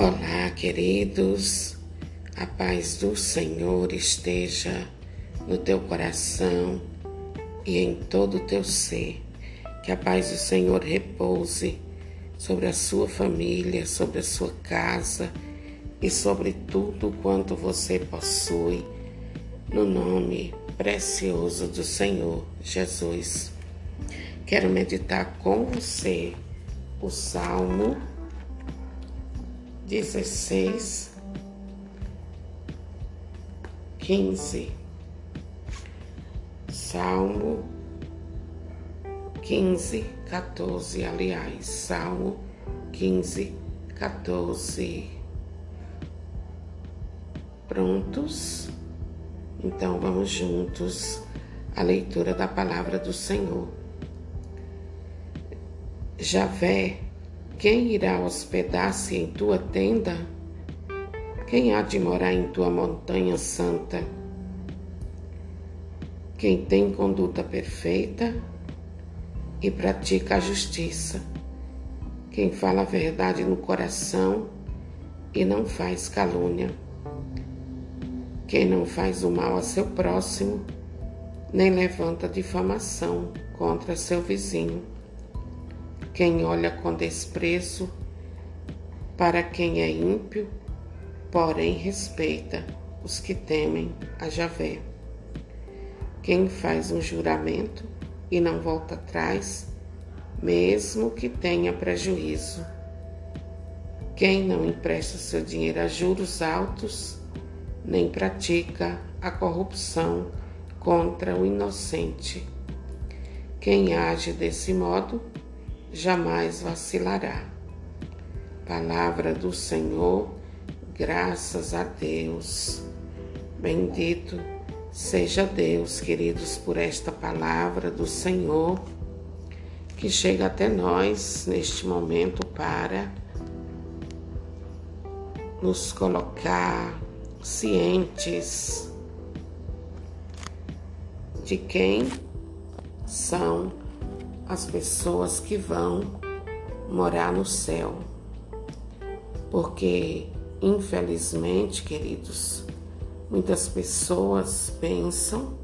Olá, queridos. A paz do Senhor esteja no teu coração e em todo o teu ser. Que a paz do Senhor repouse sobre a sua família, sobre a sua casa e sobre tudo quanto você possui, no nome precioso do Senhor Jesus. Quero meditar com você o Salmo 16, 15. Salmo 15, 14, aliás, Salmo 15, 14. Prontos? Então vamos juntos à leitura da palavra do Senhor. Javé quem irá hospedar-se em tua tenda? Quem há de morar em tua montanha santa? Quem tem conduta perfeita e pratica a justiça. Quem fala a verdade no coração e não faz calúnia. Quem não faz o mal a seu próximo, nem levanta difamação contra seu vizinho quem olha com desprezo para quem é ímpio, porém respeita os que temem a Javé. Quem faz um juramento e não volta atrás, mesmo que tenha prejuízo. Quem não empresta seu dinheiro a juros altos, nem pratica a corrupção contra o inocente. Quem age desse modo, jamais vacilará. Palavra do Senhor, graças a Deus. Bendito seja Deus, queridos, por esta palavra do Senhor que chega até nós neste momento para nos colocar cientes de quem são as pessoas que vão morar no céu. Porque, infelizmente, queridos, muitas pessoas pensam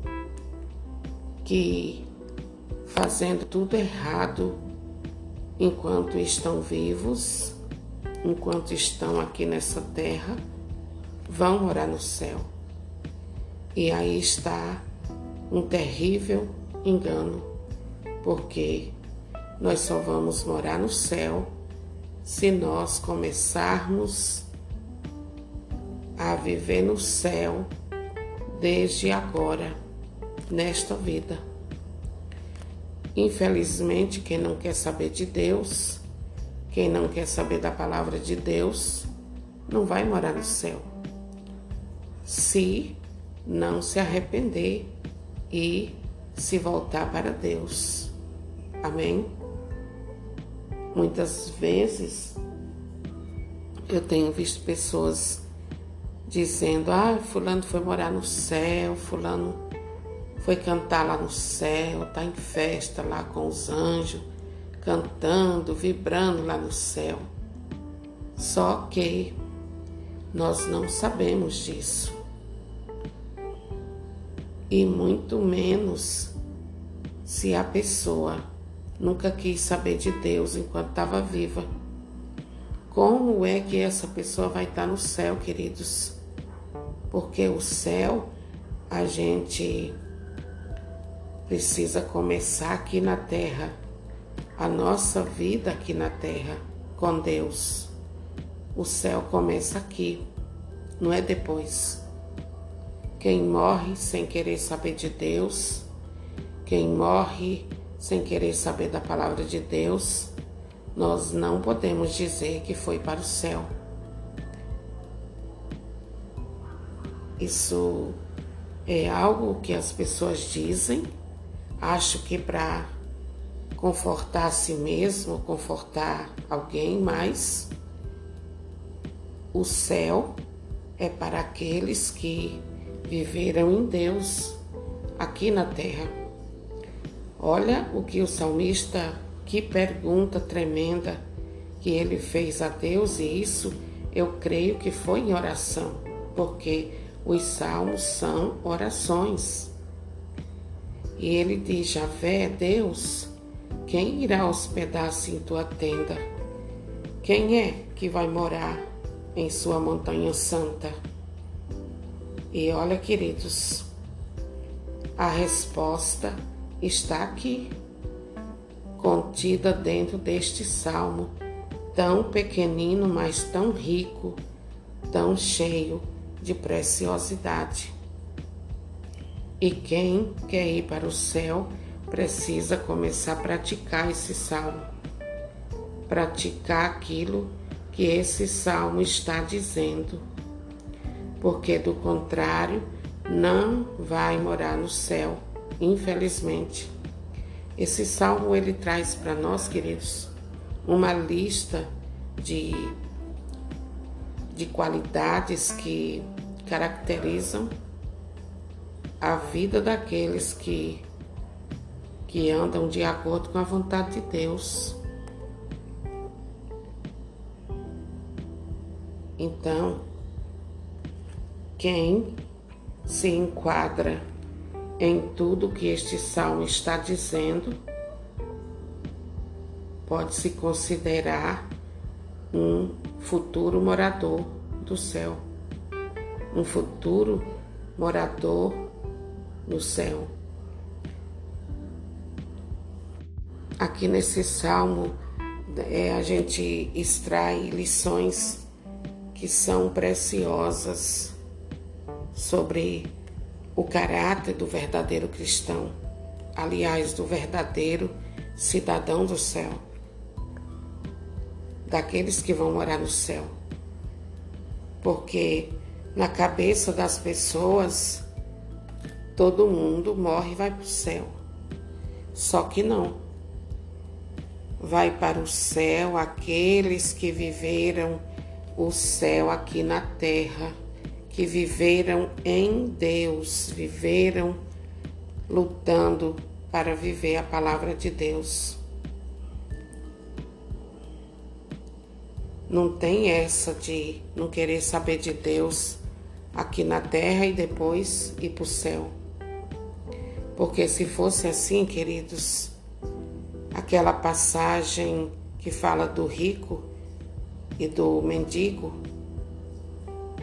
que fazendo tudo errado enquanto estão vivos, enquanto estão aqui nessa terra, vão morar no céu. E aí está um terrível engano porque nós só vamos morar no céu se nós começarmos a viver no céu desde agora, nesta vida. Infelizmente, quem não quer saber de Deus, quem não quer saber da palavra de Deus, não vai morar no céu. Se não se arrepender e se voltar para Deus. Amém? Muitas vezes eu tenho visto pessoas dizendo: ah, Fulano foi morar no céu, Fulano foi cantar lá no céu, tá em festa lá com os anjos, cantando, vibrando lá no céu. Só que nós não sabemos disso. E muito menos se a pessoa nunca quis saber de Deus enquanto estava viva. Como é que essa pessoa vai estar no céu, queridos? Porque o céu a gente precisa começar aqui na terra, a nossa vida aqui na terra com Deus. O céu começa aqui, não é depois. Quem morre sem querer saber de Deus, quem morre sem querer saber da palavra de Deus, nós não podemos dizer que foi para o céu. Isso é algo que as pessoas dizem, acho que para confortar a si mesmo, confortar alguém, mas o céu é para aqueles que viveram em Deus aqui na terra. Olha o que o salmista, que pergunta tremenda que ele fez a Deus, e isso eu creio que foi em oração, porque os salmos são orações. E ele diz: Javé, Deus, quem irá hospedar-se em tua tenda? Quem é que vai morar em sua montanha santa? E olha, queridos, a resposta está aqui, contida dentro deste salmo, tão pequenino, mas tão rico, tão cheio de preciosidade. E quem quer ir para o céu precisa começar a praticar esse salmo, praticar aquilo que esse salmo está dizendo porque do contrário não vai morar no céu, infelizmente. Esse salmo ele traz para nós, queridos, uma lista de de qualidades que caracterizam a vida daqueles que que andam de acordo com a vontade de Deus. Então, quem se enquadra em tudo que este salmo está dizendo pode se considerar um futuro morador do céu, um futuro morador no céu. Aqui nesse salmo é, a gente extrai lições que são preciosas sobre o caráter do verdadeiro cristão, aliás, do verdadeiro cidadão do céu, daqueles que vão morar no céu. Porque na cabeça das pessoas, todo mundo morre e vai para o céu. Só que não. Vai para o céu aqueles que viveram o céu aqui na terra que viveram em Deus, viveram lutando para viver a palavra de Deus. Não tem essa de não querer saber de Deus aqui na terra e depois ir para o céu. Porque se fosse assim, queridos, aquela passagem que fala do rico e do mendigo,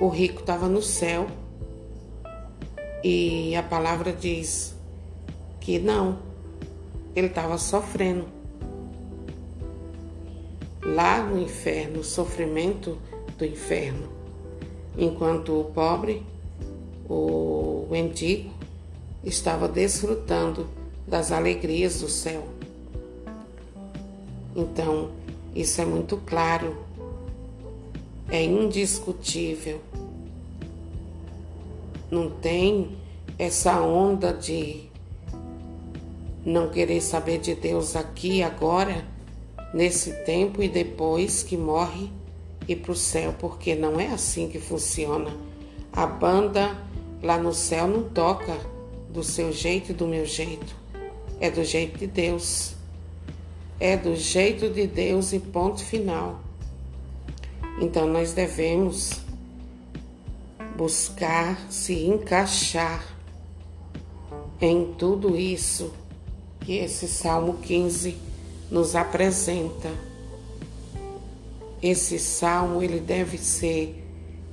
o rico estava no céu e a palavra diz que não, ele estava sofrendo. Lá no inferno, sofrimento do inferno. Enquanto o pobre, o mendigo, estava desfrutando das alegrias do céu. Então, isso é muito claro, é indiscutível não tem essa onda de não querer saber de Deus aqui, agora, nesse tempo e depois que morre e para o céu, porque não é assim que funciona. A banda lá no céu não toca do seu jeito e do meu jeito, é do jeito de Deus. É do jeito de Deus e ponto final. Então nós devemos buscar se encaixar em tudo isso que esse Salmo 15 nos apresenta. Esse salmo ele deve ser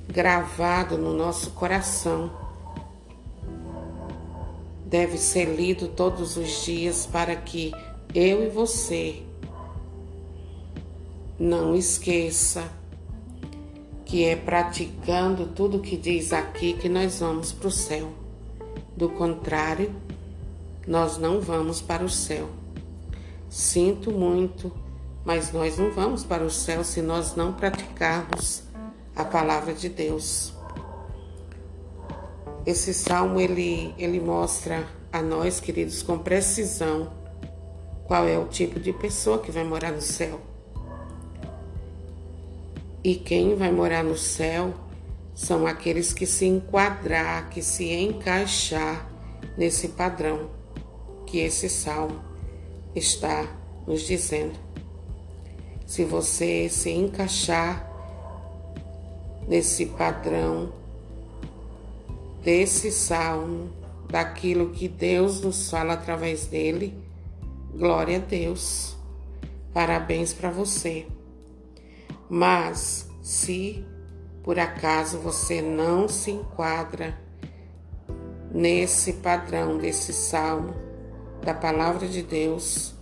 gravado no nosso coração. Deve ser lido todos os dias para que eu e você não esqueça que é praticando tudo que diz aqui que nós vamos para o céu. Do contrário, nós não vamos para o céu. Sinto muito, mas nós não vamos para o céu se nós não praticarmos a palavra de Deus. Esse salmo ele, ele mostra a nós, queridos, com precisão qual é o tipo de pessoa que vai morar no céu. E quem vai morar no céu são aqueles que se enquadrar, que se encaixar nesse padrão que esse salmo está nos dizendo. Se você se encaixar nesse padrão desse salmo, daquilo que Deus nos fala através dele, glória a Deus. Parabéns para você. Mas se por acaso você não se enquadra nesse padrão desse salmo da palavra de Deus,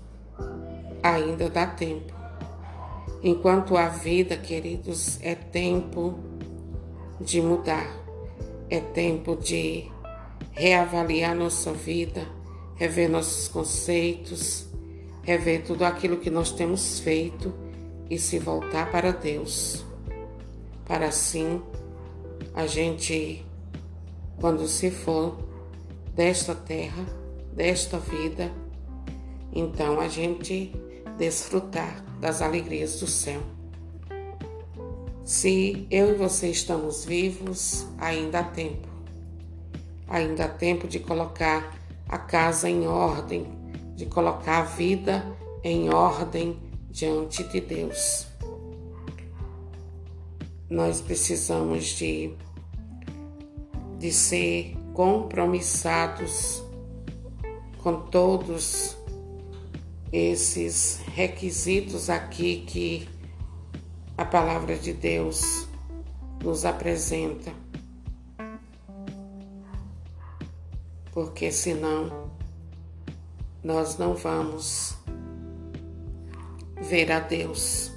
ainda dá tempo. Enquanto a vida, queridos, é tempo de mudar, é tempo de reavaliar nossa vida, rever nossos conceitos, rever tudo aquilo que nós temos feito e se voltar para Deus. Para assim a gente, quando se for desta terra, desta vida, então a gente desfrutar das alegrias do céu. Se eu e você estamos vivos, ainda há tempo. Ainda há tempo de colocar a casa em ordem, de colocar a vida em ordem diante de Deus. Nós precisamos de, de ser compromissados com todos esses requisitos aqui que a palavra de Deus nos apresenta. Porque senão nós não vamos ver a Deus.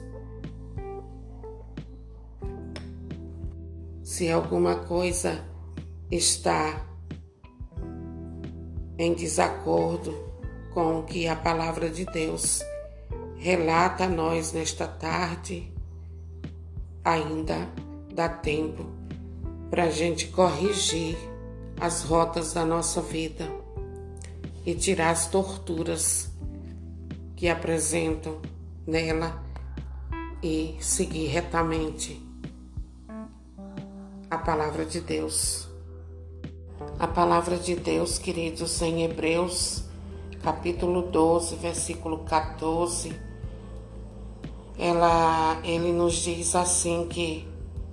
Se alguma coisa está em desacordo com o que a palavra de Deus relata a nós nesta tarde, ainda dá tempo para a gente corrigir as rotas da nossa vida e tirar as torturas que apresentam nela e seguir retamente a palavra de Deus. A palavra de Deus, queridos, em Hebreus, capítulo 12, versículo 14, ela, ele nos diz assim que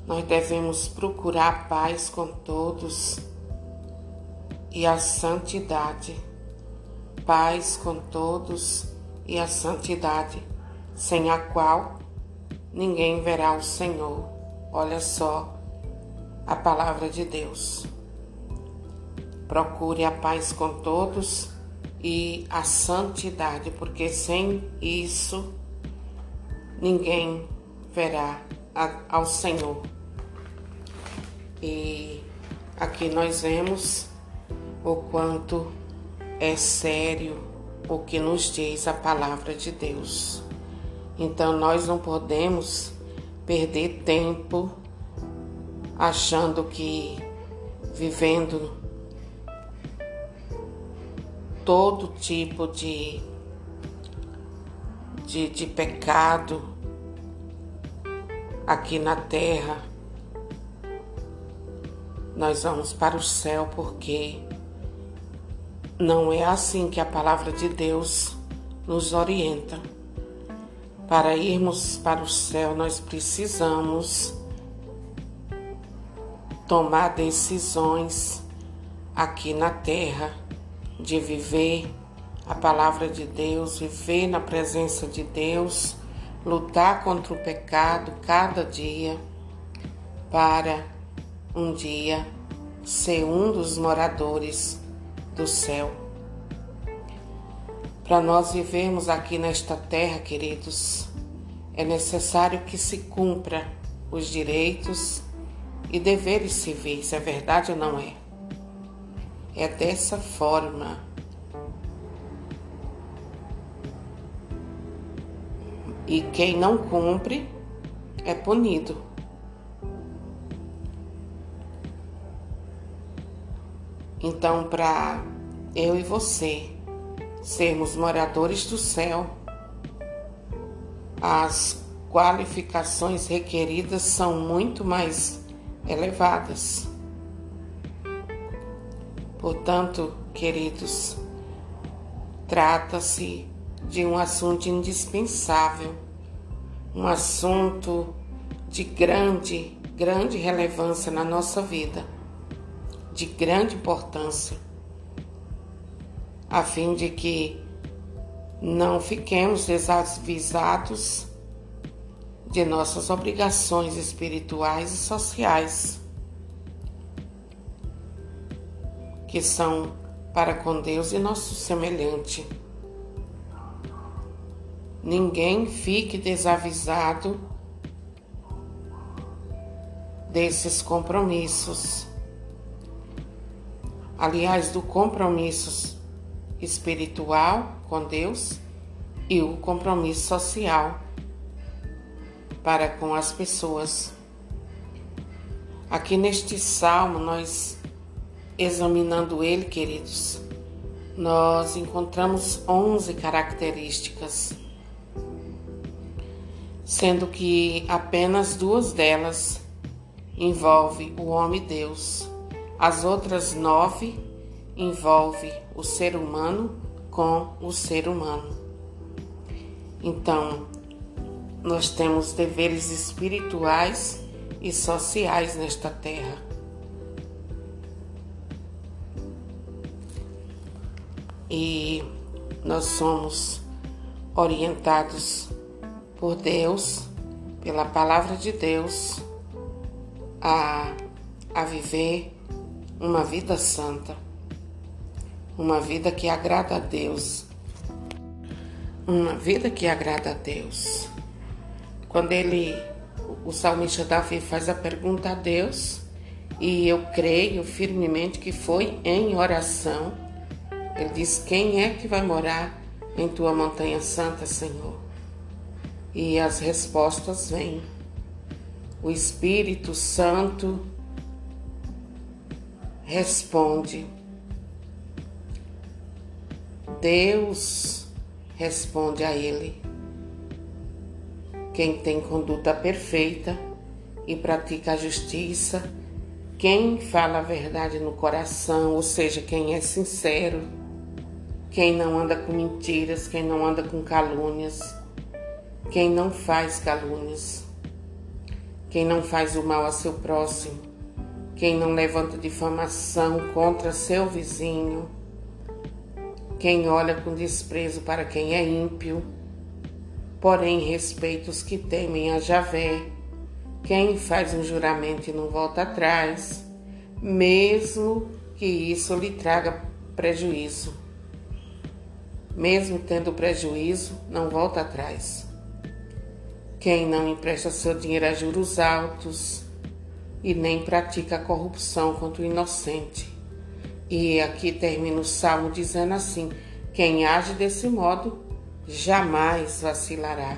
nós devemos procurar paz com todos e a santidade. Paz com todos e a santidade, sem a qual ninguém verá o Senhor. Olha só a palavra de Deus. Procure a paz com todos e a santidade, porque sem isso ninguém verá ao Senhor. E aqui nós vemos o quanto é sério o que nos diz a palavra de Deus. Então nós não podemos perder tempo achando que vivendo todo tipo de, de, de pecado aqui na terra, nós vamos para o céu porque não é assim que a palavra de Deus nos orienta. Para irmos para o céu, nós precisamos tomar decisões aqui na terra, de viver a palavra de Deus, viver na presença de Deus, lutar contra o pecado cada dia, para um dia ser um dos moradores do céu. Para nós vivermos aqui nesta terra, queridos, é necessário que se cumpra os direitos e deveres civis, é verdade ou não é? É dessa forma. E quem não cumpre é punido. Então, para eu e você sermos moradores do céu, as qualificações requeridas são muito mais elevadas. Portanto, queridos, trata-se de um assunto indispensável, um assunto de grande grande relevância na nossa vida, de grande importância, a fim de que não fiquemos desavisados de nossas obrigações espirituais e sociais, que são para com Deus e nosso semelhante. Ninguém fique desavisado desses compromissos. Aliás, do compromisso espiritual com Deus e o compromisso social para com as pessoas. Aqui neste salmo, nós examinando ele, queridos, nós encontramos 11 características, sendo que apenas duas delas envolve o homem Deus. As outras nove envolve o ser humano com o ser humano. Então, nós temos deveres espirituais e sociais nesta terra. E nós somos orientados por Deus, pela palavra de Deus, a, a viver uma vida santa, uma vida que agrada a Deus, uma vida que agrada a Deus. Quando ele, o salmista Davi faz a pergunta a Deus, e eu creio firmemente que foi em oração, ele diz: Quem é que vai morar em tua montanha santa, Senhor? E as respostas vêm. O Espírito Santo responde. Deus responde a ele. Quem tem conduta perfeita e pratica a justiça, quem fala a verdade no coração, ou seja, quem é sincero, quem não anda com mentiras, quem não anda com calúnias, quem não faz calúnias, quem não faz o mal a seu próximo, quem não levanta difamação contra seu vizinho, quem olha com desprezo para quem é ímpio, porém respeita os que temem a Javé, quem faz um juramento e não volta atrás, mesmo que isso lhe traga prejuízo. Mesmo tendo prejuízo, não volta atrás. Quem não empresta seu dinheiro a juros altos e nem pratica corrupção contra o inocente. E aqui termina o salmo dizendo assim: quem age desse modo jamais vacilará,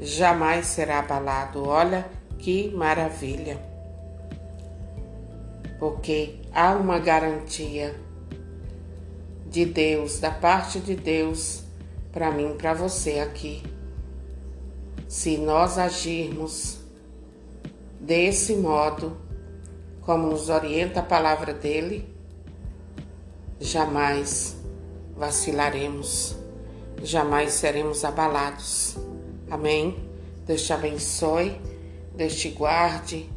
jamais será abalado. Olha que maravilha! Porque há uma garantia de Deus, da parte de Deus, para mim para você aqui se nós agirmos desse modo, como nos orienta a palavra dele, jamais vacilaremos, jamais seremos abalados. Amém? Deus te abençoe, Deus te guarde,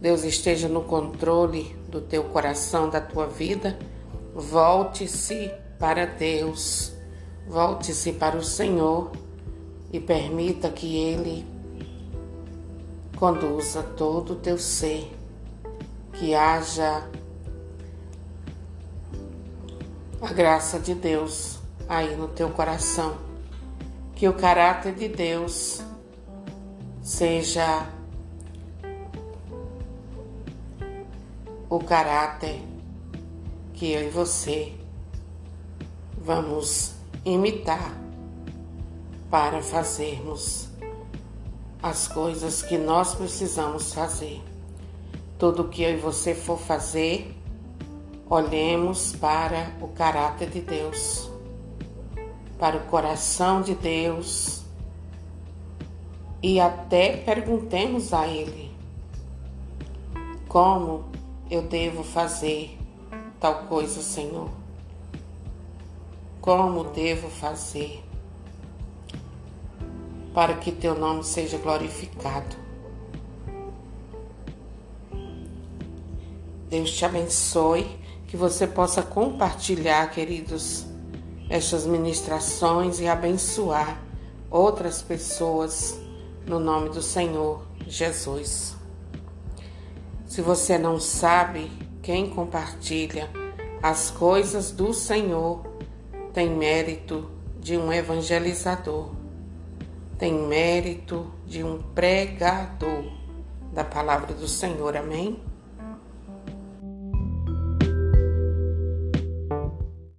Deus esteja no controle do teu coração, da tua vida. Volte-se para Deus, volte-se para o Senhor e permita que Ele conduza todo o teu ser, que haja a graça de Deus aí no teu coração, que o caráter de Deus seja o caráter que eu e você vamos imitar para fazermos as coisas que nós precisamos fazer. Tudo que eu e você for fazer, olhemos para o caráter de Deus, para o coração de Deus e até perguntemos a Ele como eu devo fazer tal coisa, Senhor. Como devo fazer? para que teu nome seja glorificado. Deus te abençoe, que você possa compartilhar, queridos, estas ministrações e abençoar outras pessoas no nome do Senhor Jesus. Se você não sabe, quem compartilha as coisas do Senhor tem mérito de um evangelizador, tem mérito de um pregador da palavra do Senhor. Amém?